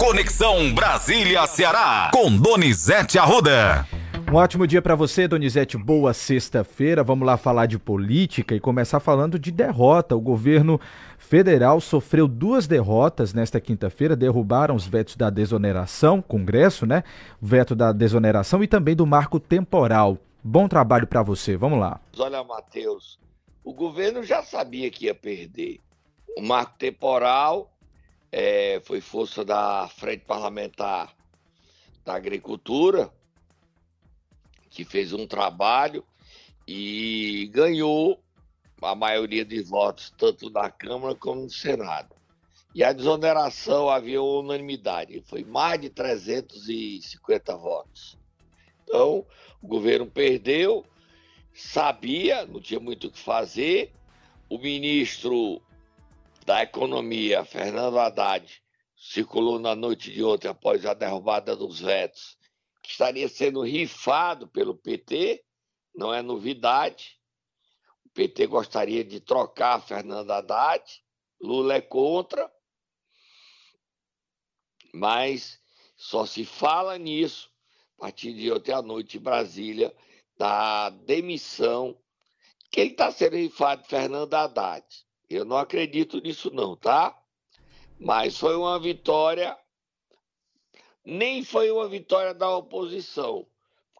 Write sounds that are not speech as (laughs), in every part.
Conexão Brasília-Ceará, com Donizete Arruda. Um ótimo dia para você, Donizete. Boa sexta-feira. Vamos lá falar de política e começar falando de derrota. O governo federal sofreu duas derrotas nesta quinta-feira. Derrubaram os vetos da desoneração, Congresso, né? O veto da desoneração e também do marco temporal. Bom trabalho para você. Vamos lá. Olha, Matheus, o governo já sabia que ia perder. O marco temporal é, foi força da Frente Parlamentar da Agricultura que fez um trabalho e ganhou a maioria de votos, tanto na Câmara como no Senado. E a desoneração havia unanimidade, foi mais de 350 votos. Então, o governo perdeu, sabia, não tinha muito o que fazer. O ministro da Economia, Fernando Haddad, circulou na noite de ontem, após a derrubada dos vetos, estaria sendo rifado pelo PT, não é novidade. O PT gostaria de trocar Fernando Haddad, Lula é contra, mas só se fala nisso a partir de ontem à noite em Brasília, da demissão que ele está sendo rifado Fernando Haddad. Eu não acredito nisso não, tá? Mas foi uma vitória nem foi uma vitória da oposição,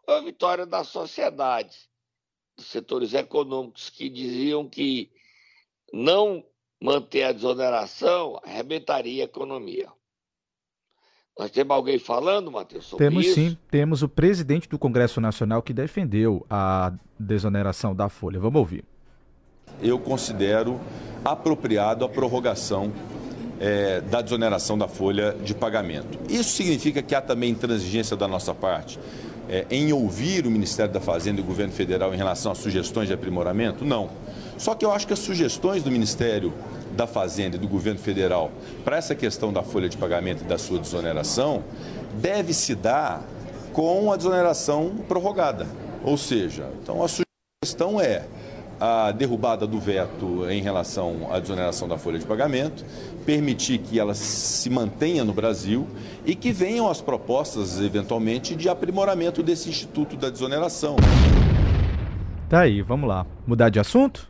foi uma vitória da sociedade, dos setores econômicos que diziam que não manter a desoneração arrebentaria a economia. Nós temos alguém falando, Matheus, sobre temos isso? sim, temos o presidente do Congresso Nacional que defendeu a desoneração da Folha. Vamos ouvir. Eu considero apropriado a prorrogação é, da desoneração da folha de pagamento. Isso significa que há também intransigência da nossa parte é, em ouvir o Ministério da Fazenda e o governo federal em relação a sugestões de aprimoramento? Não. Só que eu acho que as sugestões do Ministério da Fazenda e do governo federal para essa questão da folha de pagamento e da sua desoneração deve se dar com a desoneração prorrogada. Ou seja, então a sugestão é a derrubada do veto em relação à desoneração da folha de pagamento, permitir que ela se mantenha no Brasil e que venham as propostas, eventualmente, de aprimoramento desse instituto da desoneração. Tá aí, vamos lá. Mudar de assunto?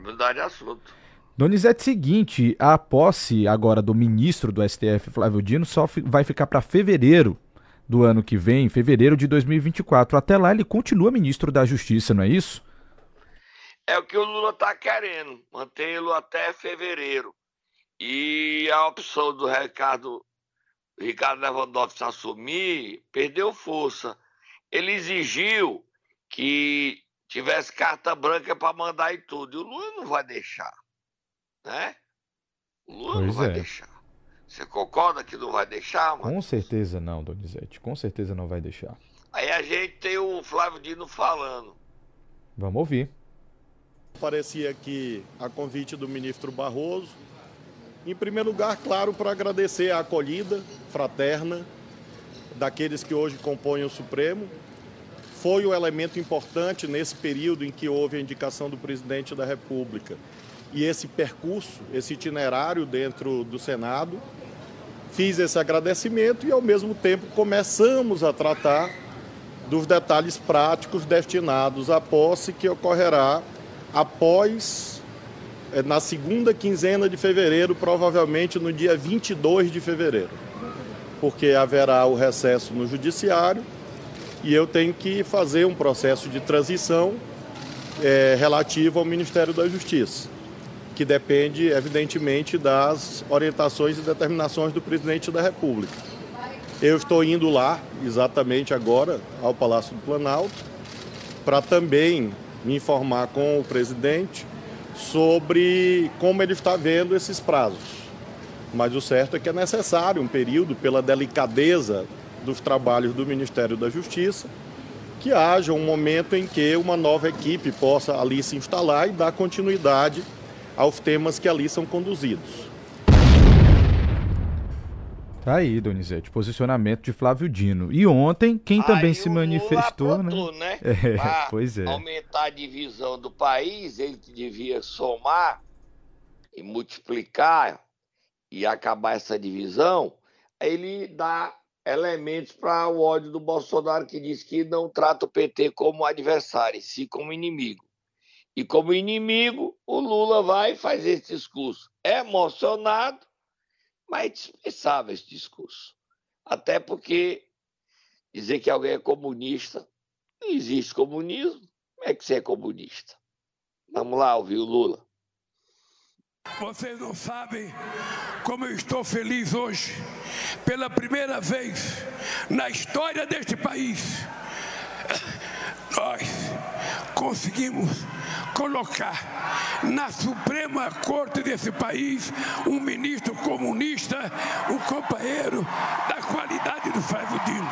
Mudar de assunto. Donizete, seguinte, a posse agora do ministro do STF, Flávio Dino, só vai ficar para fevereiro do ano que vem, fevereiro de 2024. Até lá ele continua ministro da Justiça, não é isso? É o que o Lula está querendo, mantê-lo até fevereiro. E a opção do Ricardo, Ricardo Lewandowski assumir perdeu força. Ele exigiu que tivesse carta branca para mandar e tudo. E o Lula não vai deixar. Né? O Lula pois não vai é. deixar. Você concorda que não vai deixar, mano? Com certeza não, Donizete. Com certeza não vai deixar. Aí a gente tem o Flávio Dino falando. Vamos ouvir. Parecia que a convite do ministro Barroso, em primeiro lugar, claro, para agradecer a acolhida fraterna daqueles que hoje compõem o Supremo. Foi o elemento importante nesse período em que houve a indicação do presidente da República. E esse percurso, esse itinerário dentro do Senado, fiz esse agradecimento e, ao mesmo tempo, começamos a tratar dos detalhes práticos destinados à posse que ocorrerá após, é, na segunda quinzena de fevereiro, provavelmente no dia 22 de fevereiro, porque haverá o recesso no Judiciário e eu tenho que fazer um processo de transição é, relativo ao Ministério da Justiça, que depende, evidentemente, das orientações e determinações do presidente da República. Eu estou indo lá, exatamente agora, ao Palácio do Planalto, para também me informar com o presidente sobre como ele está vendo esses prazos. Mas o certo é que é necessário um período, pela delicadeza dos trabalhos do Ministério da Justiça, que haja um momento em que uma nova equipe possa ali se instalar e dar continuidade aos temas que ali são conduzidos. Tá aí, Donizete, posicionamento de Flávio Dino. E ontem, quem aí também se manifestou, aprontou, né? né? (laughs) É, pois é. Aumentar a divisão do país, ele que devia somar e multiplicar e acabar essa divisão, ele dá elementos para o ódio do Bolsonaro, que diz que não trata o PT como adversário, sim como inimigo. E como inimigo, o Lula vai fazer esse discurso emocionado, mas é dispensável esse discurso. Até porque dizer que alguém é comunista, não existe comunismo. Como é que você é comunista? Vamos lá ouvir o Lula. Vocês não sabem como eu estou feliz hoje. Pela primeira vez na história deste país, nós conseguimos colocar na Suprema Corte desse país um ministro comunista, um companheiro da qualidade do Flávio Dino.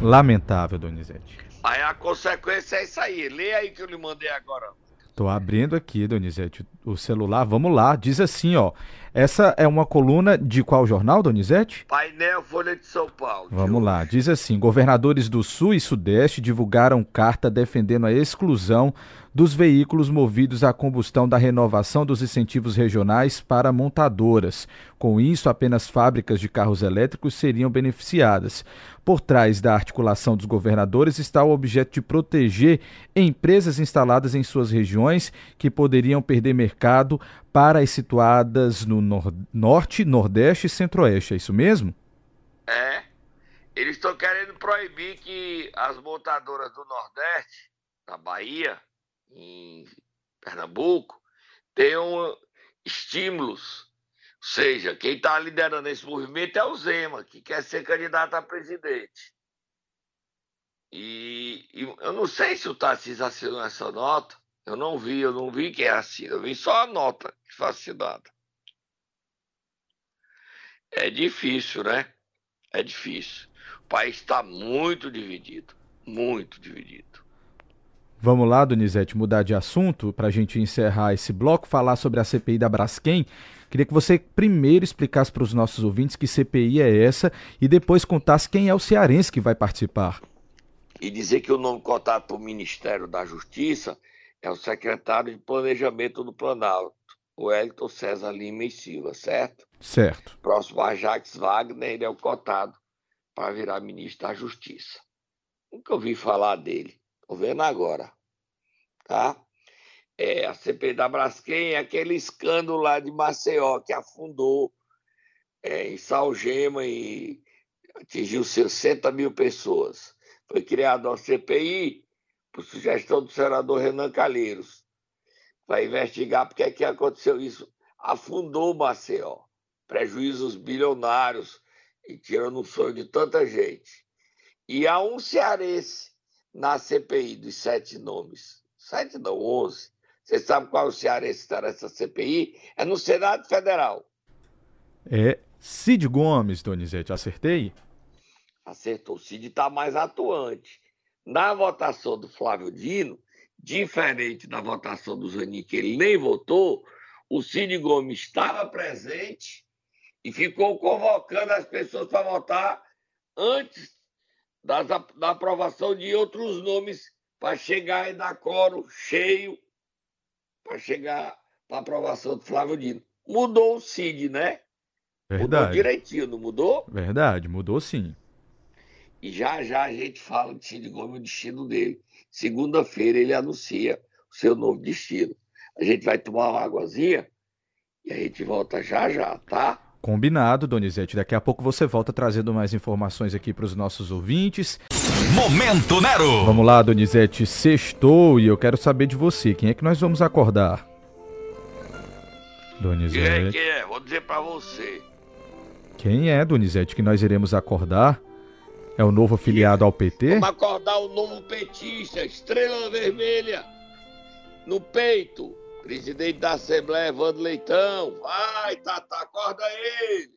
Lamentável, Donizete. Aí a consequência é isso aí. Lê aí que eu lhe mandei agora. Tô abrindo aqui, Donizete, o celular. Vamos lá. Diz assim, ó. Essa é uma coluna de qual jornal, Donizete? Painel Folha de São Paulo. Vamos lá. Diz assim: governadores do Sul e Sudeste divulgaram carta defendendo a exclusão dos veículos movidos à combustão da renovação dos incentivos regionais para montadoras. Com isso, apenas fábricas de carros elétricos seriam beneficiadas. Por trás da articulação dos governadores está o objeto de proteger empresas instaladas em suas regiões que poderiam perder mercado para as situadas no nor norte, nordeste e centro-oeste. É isso mesmo? É. Eles estão querendo proibir que as montadoras do Nordeste, da Bahia, em Pernambuco, tenham estímulos. Ou seja, quem está liderando esse movimento é o Zema, que quer ser candidato a presidente. E, e eu não sei se o Tarcísio assinou essa nota. Eu não vi, eu não vi quem assina. Eu vi só a nota que foi assinada. É difícil, né? É difícil. O país está muito dividido. Muito dividido. Vamos lá, Donizete, mudar de assunto para a gente encerrar esse bloco, falar sobre a CPI da Braskem. Queria que você primeiro explicasse para os nossos ouvintes que CPI é essa e depois contasse quem é o cearense que vai participar. E dizer que o nome cotado para o Ministério da Justiça é o secretário de Planejamento do Planalto, o Elton César Lima e Silva, certo? Certo. Próximo a Jacques Wagner, ele é o cotado para virar ministro da Justiça. Nunca ouvi falar dele. Estou vendo agora. Tá? É, a CPI da Braskem é aquele escândalo lá de Maceió que afundou é, em Salgema e atingiu 60 mil pessoas. Foi criada uma CPI por sugestão do senador Renan Calheiros. Vai investigar porque é que aconteceu isso. Afundou o Maceió. Prejuízos bilionários e tirando o sonho de tanta gente. E há um cearense na CPI dos sete nomes. Sete não, onze. Você sabe qual é o cearense está nessa CPI? É no Senado Federal. É Cid Gomes, Donizete, acertei? Acertou. O Cid está mais atuante. Na votação do Flávio Dino, diferente da votação do Zanin, que ele nem votou, o Cid Gomes estava presente e ficou convocando as pessoas para votar antes das, da aprovação de outros nomes para chegar e dar coro cheio para chegar para aprovação do Flávio Dino. Mudou o CID, né? Verdade. Mudou direitinho, não mudou? Verdade, mudou sim. E já já a gente fala de Cid Gomes, o destino dele. Segunda-feira ele anuncia o seu novo destino. A gente vai tomar uma águazinha e a gente volta já já, tá? Combinado, Donizete. Daqui a pouco você volta trazendo mais informações aqui para os nossos ouvintes. Momento Nero! Vamos lá, Donizete. Sextou e eu quero saber de você. Quem é que nós vamos acordar? Donizete. Quem é que é? Vou dizer para você. Quem é, Donizete, que nós iremos acordar? É o novo afiliado ao PT? Vamos acordar o novo petista, estrela vermelha, no peito. Presidente da Assembleia, Evandro Leitão. Vai, Tata, acorda ele.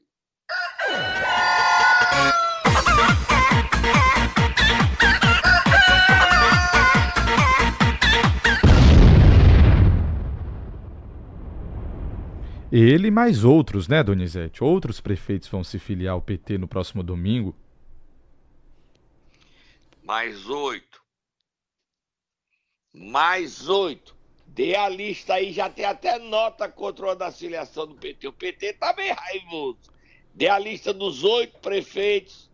Ele e mais outros, né, Donizete? Outros prefeitos vão se filiar ao PT no próximo domingo. Mais oito. Mais oito. Dê a lista aí, já tem até nota contra a da do PT. O PT tá bem raivoso. Dê a lista dos oito prefeitos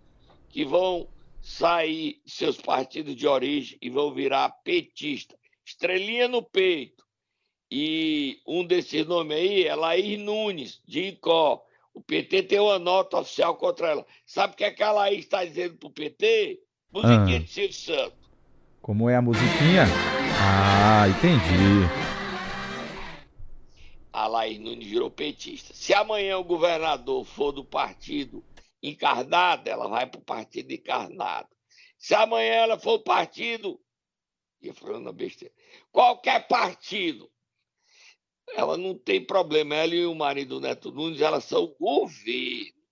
que vão sair seus partidos de origem e vão virar petista. Estrelinha no peito. E um desses nomes aí é Laís Nunes, de Icó. O PT tem uma nota oficial contra ela. Sabe o que, é que a Laís está dizendo pro PT? Musiquinha ah. de Silvio Santos. Como é a musiquinha? Ah, entendi. A Laís Nunes virou petista. Se amanhã o governador for do partido encarnado, ela vai para o partido encarnado. Se amanhã ela for do partido. Ia falando besteira. Qualquer partido. Ela não tem problema. Ela e o marido Neto Nunes, elas são governo.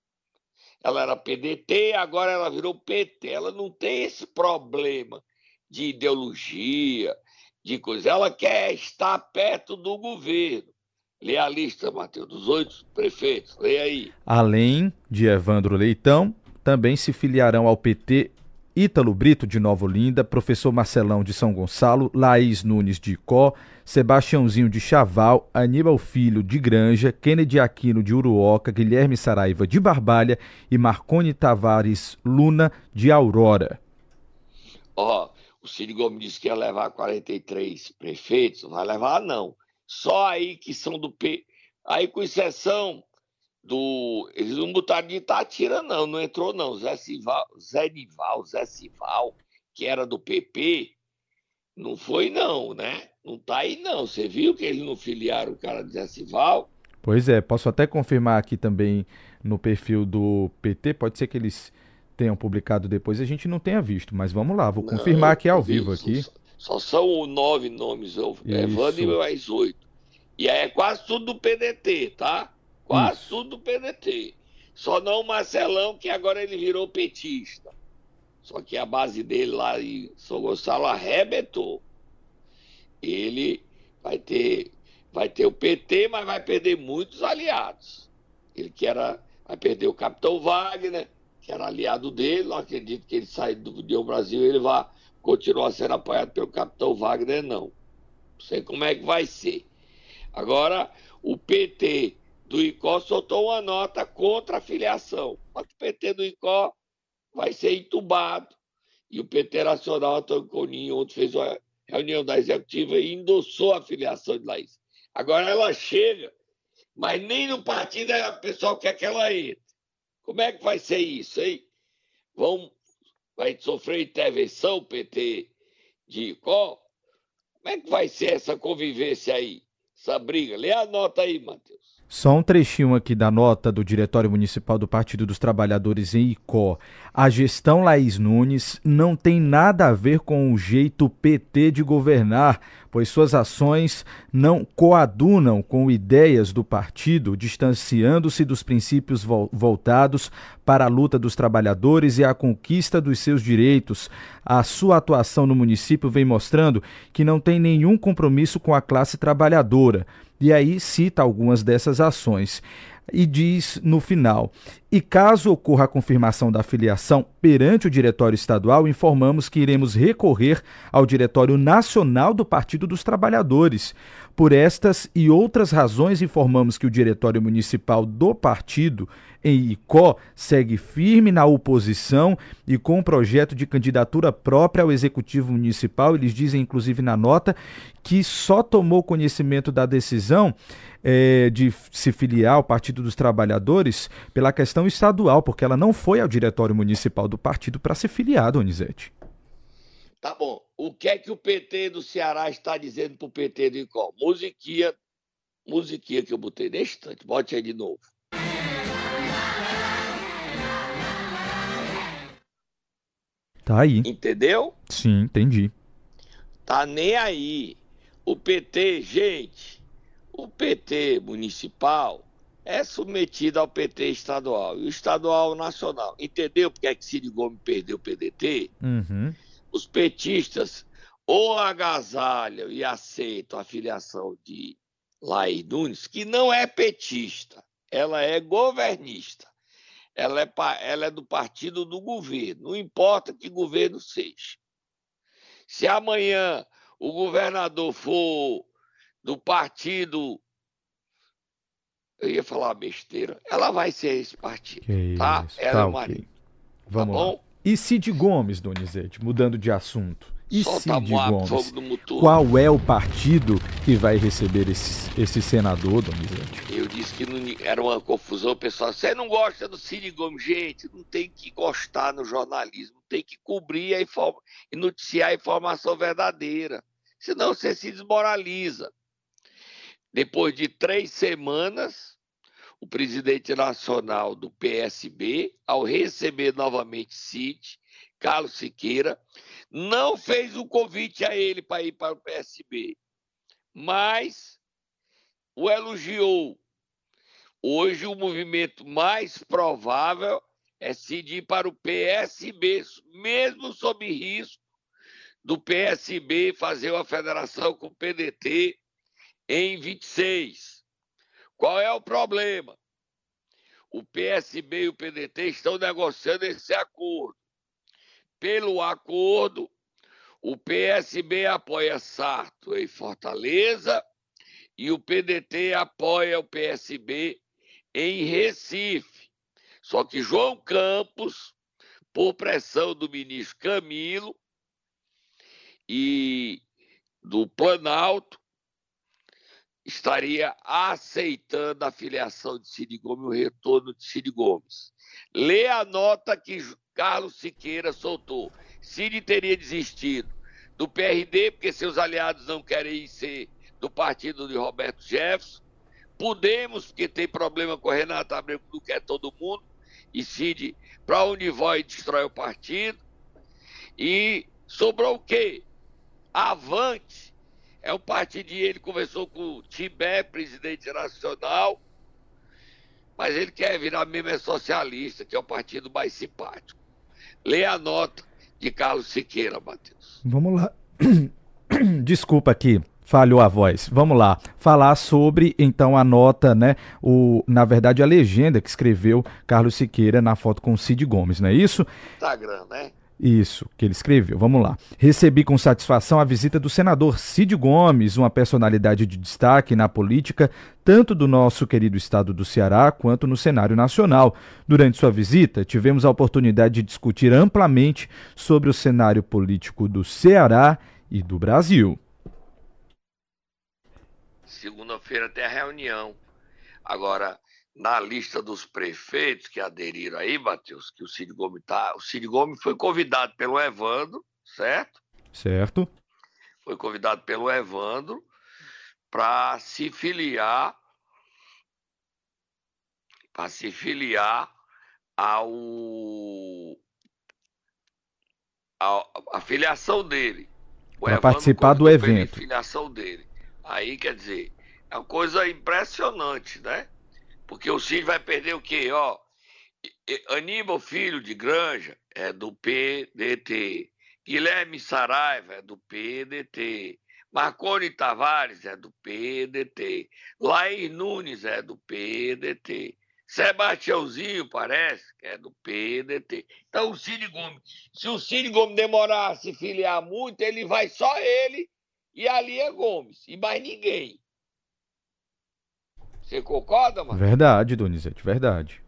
Ela era PDT, agora ela virou PT. Ela não tem esse problema de ideologia, de coisa. Ela quer estar perto do governo. Lê a lista, Matheus, dos oito prefeitos. Lê aí. Além de Evandro Leitão, também se filiarão ao PT Ítalo Brito de Nova Olinda, professor Marcelão de São Gonçalo, Laís Nunes de Icó, Sebastiãozinho de Chaval, Aníbal Filho de Granja, Kennedy Aquino de Uruoca, Guilherme Saraiva de Barbalha e Marconi Tavares Luna de Aurora. Ó, oh, o Cid Gomes disse que ia levar 43 prefeitos, não vai levar não. Só aí que são do P. Aí, com exceção do. Eles não botaram de Itatira, não, não entrou, não. Zé Sival, Zé Nival, Zé Sival, que era do PP, não foi, não, né? Não tá aí, não. Você viu que eles não filiaram o cara de Zé Sival? Pois é, posso até confirmar aqui também no perfil do PT, pode ser que eles tenham publicado depois a gente não tenha visto, mas vamos lá, vou não, confirmar aqui ao vivo aqui. Só são nove nomes, Evandro e mais oito. E aí é quase tudo do PDT, tá? Quase Isso. tudo do PDT. Só não o Marcelão, que agora ele virou petista. Só que a base dele lá em São Gonçalo arrebentou. Ele vai ter, vai ter o PT, mas vai perder muitos aliados. Ele que era, vai perder o Capitão Wagner, que era aliado dele. Não acredito que ele saia do União Brasil, ele vai continuar sendo apoiado pelo capitão Wagner, não. Não sei como é que vai ser. Agora, o PT do ICO soltou uma nota contra a filiação. Mas o PT do ICO vai ser entubado. E o PT Nacional, Antônio Coninho, ontem fez uma reunião da executiva e endossou a filiação de Laís. Agora ela chega, mas nem no partido o pessoal quer que ela entre. Como é que vai ser isso, hein? Vão vai sofrer intervenção o PT de Icó? Como é que vai ser essa convivência aí? Essa briga? Lê a nota aí, Matheus. Só um trechinho aqui da nota do Diretório Municipal do Partido dos Trabalhadores em Icó. A gestão Laís Nunes não tem nada a ver com o jeito PT de governar, pois suas ações não coadunam com ideias do partido, distanciando-se dos princípios voltados para a luta dos trabalhadores e a conquista dos seus direitos. A sua atuação no município vem mostrando que não tem nenhum compromisso com a classe trabalhadora. E aí cita algumas dessas ações e diz no final: e caso ocorra a confirmação da filiação perante o Diretório Estadual, informamos que iremos recorrer ao Diretório Nacional do Partido dos Trabalhadores. Por estas e outras razões, informamos que o Diretório Municipal do Partido em Icó segue firme na oposição e com um projeto de candidatura própria ao Executivo Municipal. Eles dizem, inclusive, na nota, que só tomou conhecimento da decisão é, de se filiar ao Partido dos Trabalhadores pela questão estadual, porque ela não foi ao diretório municipal do partido para se filiar, Donizete. Tá bom. O que é que o PT do Ceará está dizendo para o PT do Icó? Musiquinha, musiquinha que eu botei nesse instante. Bote aí de novo. Tá aí. Entendeu? Sim, entendi. Tá nem aí. O PT, gente, o PT municipal é submetido ao PT estadual e o estadual nacional. Entendeu porque é que Cid Gomes perdeu o PDT? Uhum. Os petistas ou agasalham e aceitam a filiação de Laí Nunes, que não é petista, ela é governista. Ela é, ela é do partido do governo, não importa que governo seja. Se amanhã o governador for do partido. Eu ia falar besteira. Ela vai ser esse partido. Que tá? Isso. Ela tá, é Maria. Okay. Vamos tá lá. E Cid Gomes, Donizete, mudando de assunto. E Solta Cid Gomes, qual é o partido que vai receber esse, esse senador, Donizete? Eu disse que não, era uma confusão, pessoal. Você não gosta do Cid Gomes? Gente, não tem que gostar no jornalismo, tem que cobrir a e noticiar a informação verdadeira. Senão você se desmoraliza. Depois de três semanas, o presidente nacional do PSB, ao receber novamente Cid, Carlos Siqueira, não fez o convite a ele para ir para o PSB, mas o elogiou. Hoje o movimento mais provável é Cid ir para o PSB, mesmo sob risco do PSB fazer uma federação com o PDT em 26. Qual é o problema? O PSB e o PDT estão negociando esse acordo. Pelo acordo, o PSB apoia Sarto em Fortaleza e o PDT apoia o PSB em Recife. Só que João Campos, por pressão do ministro Camilo e do Planalto, estaria aceitando a filiação de Cid Gomes, o retorno de Cid Gomes. Lê a nota que Carlos Siqueira soltou. Cid teria desistido do PRD, porque seus aliados não querem ser do partido de Roberto Jefferson. Podemos, porque tem problema com Renato Abreu, que não quer todo mundo. E Cid, para onde vai, destrói o partido. E sobrou o quê? Avante. É o partido ele conversou com o Tibé, presidente nacional. Mas ele quer virar mesmo é socialista, que é o partido mais simpático. Lê a nota de Carlos Siqueira, Matheus. Vamos lá. (clears throat) Desculpa aqui, falhou a voz. Vamos lá, falar sobre então a nota, né? O, na verdade, a legenda que escreveu Carlos Siqueira na foto com o Cid Gomes, não é isso? Instagram, né? Isso, que ele escreveu. Vamos lá. Recebi com satisfação a visita do senador Cid Gomes, uma personalidade de destaque na política, tanto do nosso querido estado do Ceará quanto no cenário nacional. Durante sua visita, tivemos a oportunidade de discutir amplamente sobre o cenário político do Ceará e do Brasil. Segunda-feira tem a reunião. Agora, na lista dos prefeitos que aderiram aí, Matheus, que o Cid Gomes tá. O Cid Gomes foi convidado pelo Evandro, certo? Certo. Foi convidado pelo Evandro para se filiar para se filiar ao a, a filiação dele. Para participar do evento. A filiação dele. Aí quer dizer, é uma coisa impressionante, né? Porque o Cid vai perder o quê? Ó, Aníbal Filho de Granja é do PDT. Guilherme Saraiva é do PDT. Marconi Tavares é do PDT. Laís Nunes é do PDT. Sebastiãozinho, parece, que é do PDT. Então, o Cid Gomes, se o Cid Gomes demorar a se filiar muito, ele vai só ele e ali é Gomes, e mais ninguém. Você concorda, mano? Verdade, Donizete, verdade.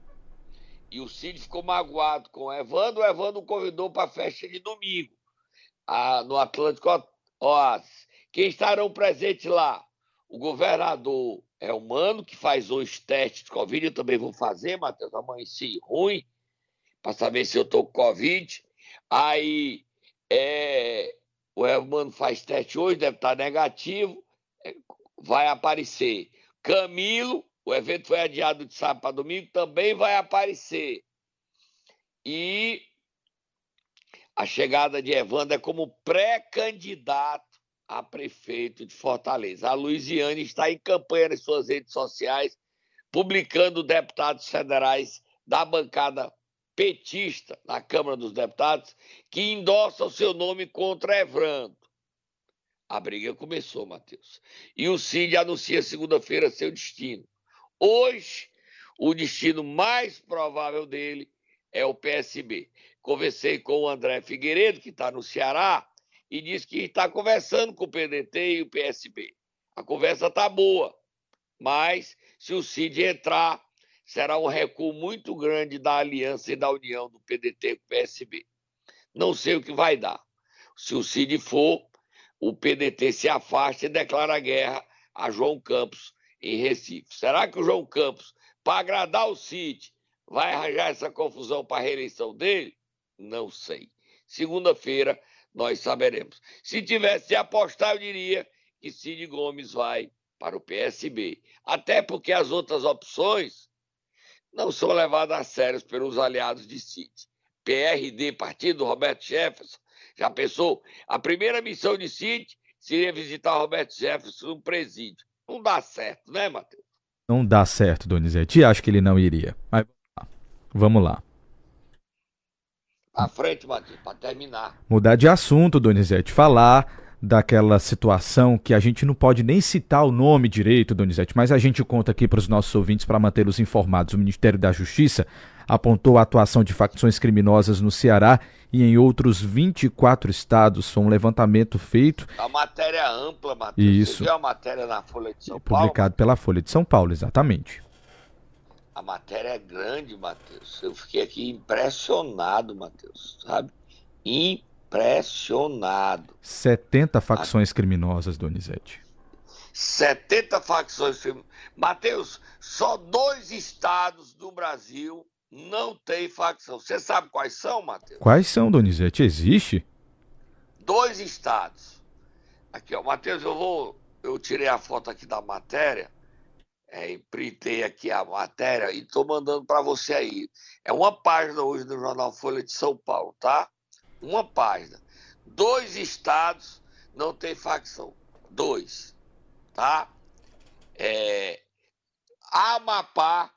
E o Cid ficou magoado com o Evandro. O Evandro convidou para a festa de domingo, a, no Atlântico Oasis. Quem estarão presentes lá? O governador é o Mano, que faz os testes de Covid. Eu também vou fazer, Matheus. Amanheci ruim, para saber se eu estou com Covid. Aí é, o Mano faz teste hoje, deve estar negativo. É, vai aparecer Camilo, o evento foi adiado de sábado para domingo, também vai aparecer. E a chegada de Evandro é como pré-candidato a prefeito de Fortaleza. A Luiziane está em campanha nas suas redes sociais, publicando deputados federais da bancada petista na Câmara dos Deputados que endossam seu nome contra Evandro. A briga começou, Matheus. E o Cid anuncia segunda-feira seu destino. Hoje, o destino mais provável dele é o PSB. Conversei com o André Figueiredo, que está no Ceará, e disse que está conversando com o PDT e o PSB. A conversa tá boa, mas se o Cid entrar, será um recuo muito grande da aliança e da união do PDT com o PSB. Não sei o que vai dar. Se o Cid for, o PDT se afasta e declara guerra a João Campos em Recife. Será que o João Campos, para agradar o Cid, vai arranjar essa confusão para a reeleição dele? Não sei. Segunda-feira nós saberemos. Se tivesse de apostar, eu diria que Cid Gomes vai para o PSB. Até porque as outras opções não são levadas a sério pelos aliados de Cid. PRD, partido Roberto Jefferson, já pensou? A primeira missão de Cid seria visitar Roberto Jefferson no presídio. Não dá certo, né, Matheus? Não dá certo, Donizete. Acho que ele não iria. Mas vamos lá. À frente, Matheus, para terminar. Mudar de assunto, Donizete. Falar daquela situação que a gente não pode nem citar o nome direito, Donizete, mas a gente conta aqui para os nossos ouvintes para mantê-los informados. O Ministério da Justiça apontou a atuação de facções criminosas no Ceará e em outros 24 estados. Foi um levantamento feito. A matéria ampla, Matheus. Isso. Você viu a matéria na Folha de São Paulo? Publicado pela Folha de São Paulo, exatamente. A matéria é grande, Matheus. Eu fiquei aqui impressionado, Matheus, sabe? Impressionado. 70 facções a... criminosas, Donizete. 70 facções criminosas. Matheus, só dois estados do Brasil não tem facção. Você sabe quais são, Matheus? Quais são, Donizete? Existe? Dois estados. Aqui, ó, Matheus, eu vou. Eu tirei a foto aqui da matéria, é, imprintei aqui a matéria e estou mandando para você aí. É uma página hoje do jornal Folha de São Paulo, tá? Uma página. Dois estados não tem facção. Dois. Tá? É, Amapá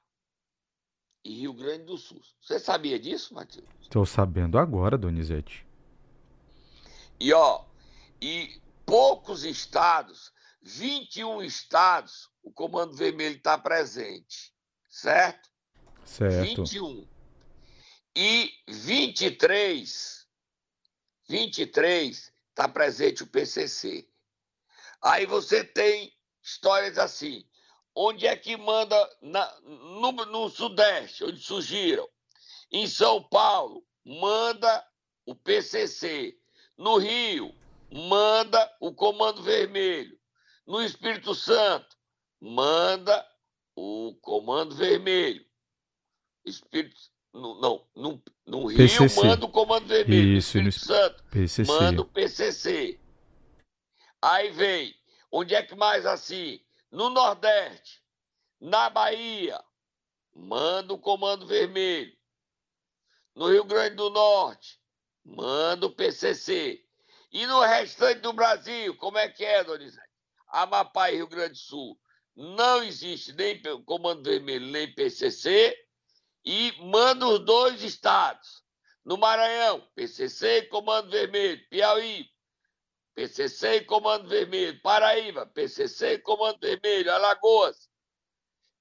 e Rio Grande do Sul. Você sabia disso, Matheus? Estou sabendo agora, Donizete. E ó, e poucos estados, 21 estados, o Comando Vermelho está presente, certo? Certo. 21. E 23, 23 está presente o PCC. Aí você tem histórias assim, onde é que manda na, no, no Sudeste, onde surgiram. Em São Paulo, manda o PCC. No Rio, manda o Comando Vermelho. No Espírito Santo, manda o Comando Vermelho. Espírito, no, não, no, no Rio, PCC. manda o Comando Vermelho. Isso, no Santo, PCC. manda o PCC. Aí vem, onde é que mais assim? No Nordeste, na Bahia, manda o Comando Vermelho. No Rio Grande do Norte, manda o PCC. E no restante do Brasil, como é que é, Donizete? Amapá e Rio Grande do Sul, não existe nem Comando Vermelho, nem PCC, e manda os dois estados. No Maranhão, PCC e Comando Vermelho. Piauí, PCC e Comando Vermelho. Paraíba, PCC e Comando Vermelho. Alagoas,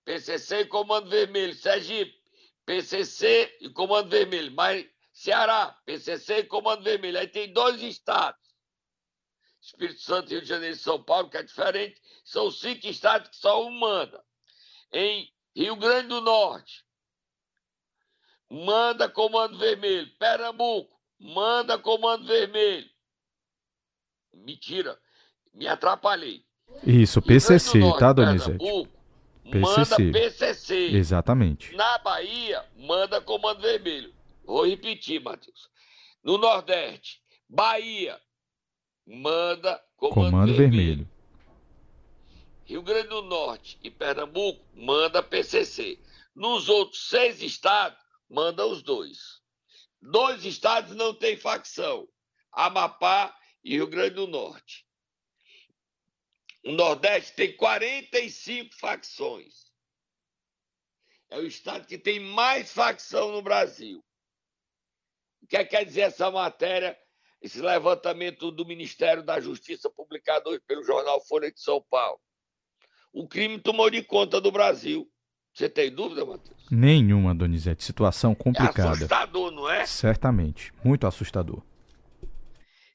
PCC e Comando Vermelho. Sergipe, PCC e Comando Vermelho. Mas Ceará, PCC e Comando Vermelho. Aí tem dois estados. Espírito Santo, Rio de Janeiro e São Paulo, que é diferente. São cinco estados que só um manda. Em Rio Grande do Norte, manda Comando Vermelho. Pernambuco, manda Comando Vermelho. Mentira, me atrapalhei. Isso, PCC, Norte, tá, Donizete? PCC. Manda PCC. Exatamente. Na Bahia, manda Comando Vermelho. Vou repetir, Matheus. No Nordeste, Bahia, manda Comando, comando vermelho. vermelho. Rio Grande do Norte e Pernambuco, manda PCC. Nos outros seis estados, manda os dois. Dois estados não tem facção: Amapá e Rio Grande do Norte. O Nordeste tem 45 facções. É o estado que tem mais facção no Brasil. O que é quer dizer essa matéria, esse levantamento do Ministério da Justiça, publicado hoje pelo jornal Folha de São Paulo? O crime tomou de conta do Brasil. Você tem dúvida, Matheus? Nenhuma, Donizete. Situação complicada. É assustador, não é? Certamente. Muito assustador.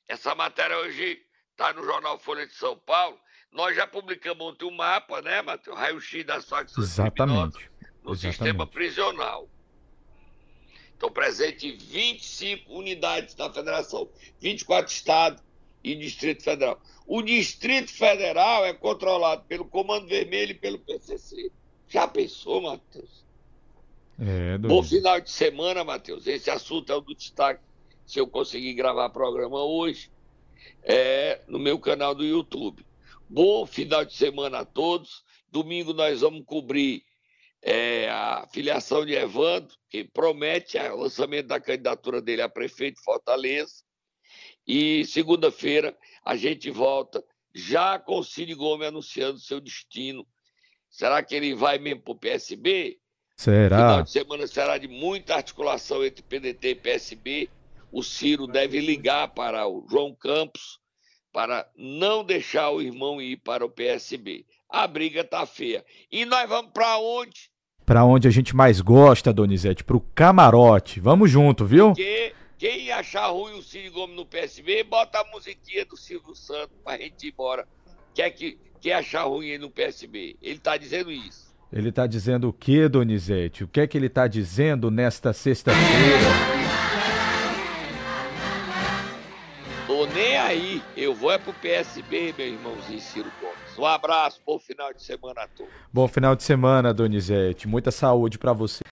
Essa matéria hoje está no jornal Folha de São Paulo. Nós já publicamos ontem um mapa, né, Matheus? Raio-X das facções Exatamente. no Exatamente. sistema prisional. Estão presentes em 25 unidades da federação, 24 estados e Distrito Federal. O Distrito Federal é controlado pelo Comando Vermelho e pelo PCC. Já pensou, Matheus? É, Bom Donizete. final de semana, Matheus. Esse assunto é o do destaque. Se eu conseguir gravar programa hoje, é no meu canal do YouTube. Bom final de semana a todos. Domingo nós vamos cobrir é, a filiação de Evandro, que promete o lançamento da candidatura dele a prefeito de Fortaleza. E segunda-feira a gente volta já com o Cid Gomes anunciando seu destino. Será que ele vai mesmo para o PSB? Final Será? de semana será de muita articulação entre PDT e PSB. O Ciro deve ligar para o João Campos para não deixar o irmão ir para o PSB. A briga tá feia. E nós vamos para onde? Pra onde a gente mais gosta, Donizete? Pro camarote. Vamos junto, viu? Porque quem achar ruim o Ciro Gomes no PSB, bota a musiquinha do Silvio Santos pra gente ir embora. Quer que quer achar ruim no PSB? Ele tá dizendo isso. Ele tá dizendo o que, Donizete? O que é que ele tá dizendo nesta sexta-feira? Tô nem aí. Eu vou é pro PSB, meu irmãozinho Ciro Gomes. Um abraço, bom final de semana a todos. Bom final de semana, Donizete. Muita saúde pra você.